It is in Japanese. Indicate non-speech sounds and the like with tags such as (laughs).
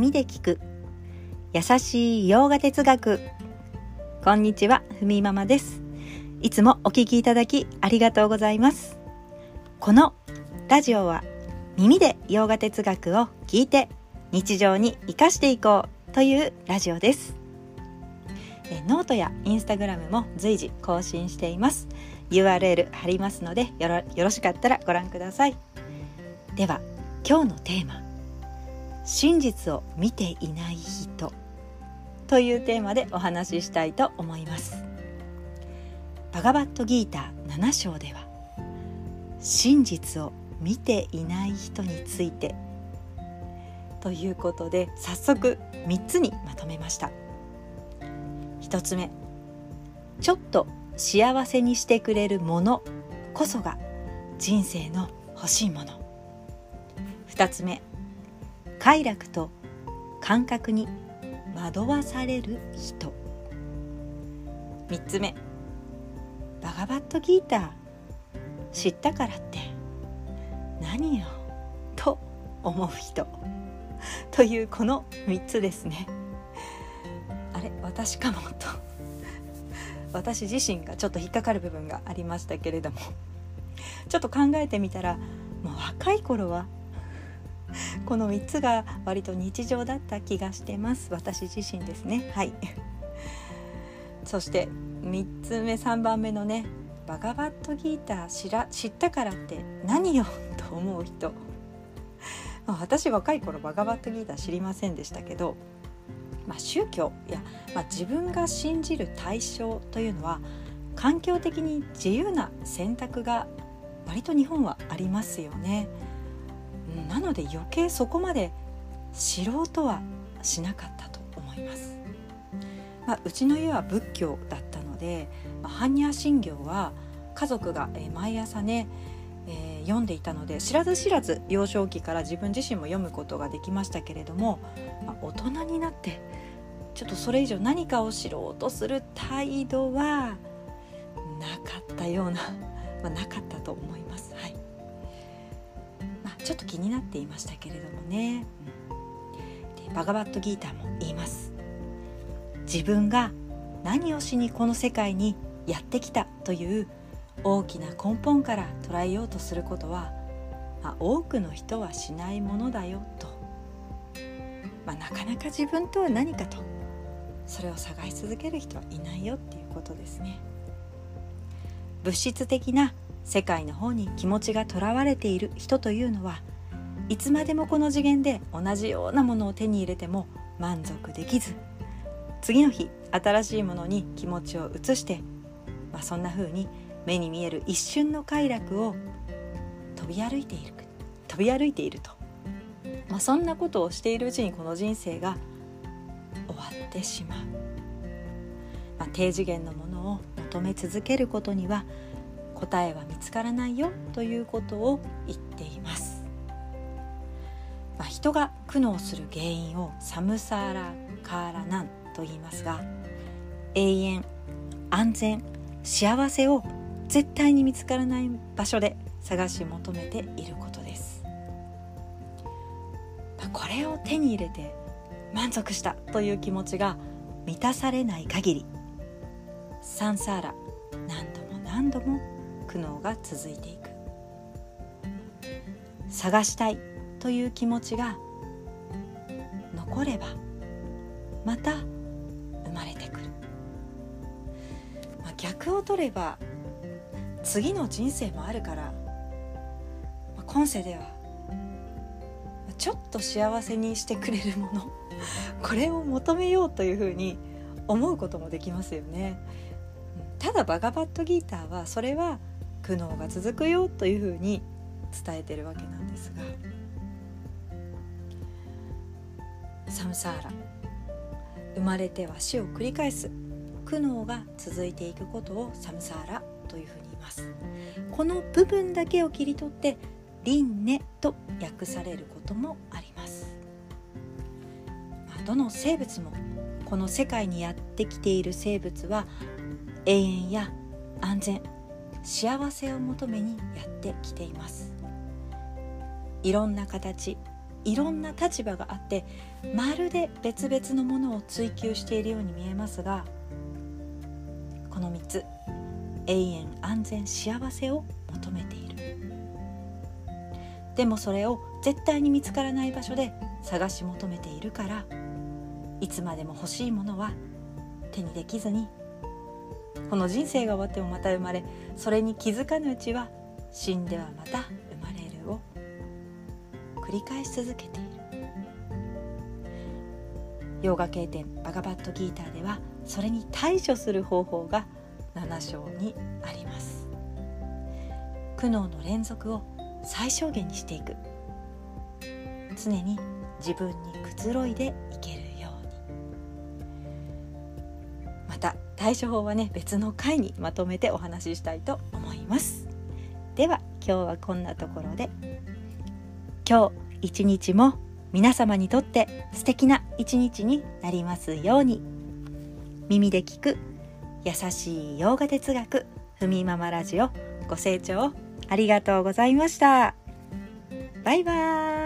耳で聞く。優しい洋画哲学。こんにちはふみママです。いつもお聞きいただきありがとうございます。このラジオは耳で洋画哲学を聞いて日常に生かしていこうというラジオです。ノートやインスタグラムも随時更新しています。URL 貼りますのでよろよろしかったらご覧ください。では今日のテーマ。真実を見ていない人というテーマでお話ししたいと思います。バガバットギーター7章では真実を見ていない人についてということで早速3つにまとめました。1つ目ちょっと幸せにしてくれるものこそが人生の欲しいもの。2つ目快楽と感覚に惑わされる人。3つ目。バガバットギーター。知ったからって。何よ。と思う人。というこの3つですね。あれ私かもと。私自身がちょっと引っかかる部分がありましたけれども。ちょっと考えてみたらもう若い頃は (laughs) この3つが割と日常だった気がしてます。私自身ですね。はい。そして3つ目3番目のねバガバットギーター知ら知ったからって何よと思う人。私若い頃バガバットギーター知りませんでしたけど、まあ、宗教や、まあ、自分が信じる対象というのは環境的に自由な選択が割と日本はありますよね。なので余計そこまで知ろうとはしなかったと思います。まあ、うちの家は仏教だったので、まあ、般若心経は家族が、え毎朝ね、えー、読んでいたので知らず知らず幼少期から自分自身も読むことができましたけれども、まあ、大人になってちょっとそれ以上何かを知ろうとする態度はなかったような、まあ、なかったと思います。はいちょっと気になっていましたけれどもね、うん。でバガバットギーターも言います。自分が何をしにこの世界にやってきたという大きな根本から捉えようとすることは、まあ、多くの人はしないものだよと、まあ、なかなか自分とは何かとそれを探し続ける人はいないよっていうことですね。物質的な世界の方に気持ちがとらわれている人というのはいつまでもこの次元で同じようなものを手に入れても満足できず次の日新しいものに気持ちを移して、まあ、そんな風に目に見える一瞬の快楽を飛び歩いている飛び歩いていると、まあ、そんなことをしているうちにこの人生が終わってしまう、まあ、低次元のものを求め続けることには答えは見つからないよということを言っています、まあ、人が苦悩する原因をサムサーラカーラナンと言いますが永遠安全幸せを絶対に見つからない場所で探し求めていることです、まあ、これを手に入れて満足したという気持ちが満たされない限りサンサーラ何度も何度も苦悩が続いていく探したいという気持ちが残ればまた生まれてくる、まあ、逆を取れば次の人生もあるから、まあ、今世ではちょっと幸せにしてくれるもの (laughs) これを求めようというふうに思うこともできますよね。ただバガバットギーターはそれは苦悩が続くよというふうに伝えてるわけなんですが。サムサーラ生まれては死を繰り返す。苦悩が続いていくことをサムサーラというふうに言います。この部分だけを切り取って輪廻と訳されることもあります、まあ、どの生物もこの世界にやってきている生物は永遠や安全幸せを求めにやってきています。いろんな形いろんな立場があってまるで別々のものを追求しているように見えますがこの3つ永遠安全幸せを求めている。でもそれを絶対に見つからない場所で探し求めているからいつまでも欲しいものは手にできずにこの人生が終わってもまた生まれそれに気づかぬうちは死んではまた生まれる。を繰り返し続けている。ヨガ経典バガバットギーターではそれに対処する方法が7章にあります。苦悩の連続を最小限にしていく。常に自分にくつろいでいける。対処法はね別の回にまとめてお話ししたいと思います。では今日はこんなところで。今日一日も皆様にとって素敵な一日になりますように。耳で聞く優しい洋画哲学ふみママラジオご清聴ありがとうございました。バイバーイ。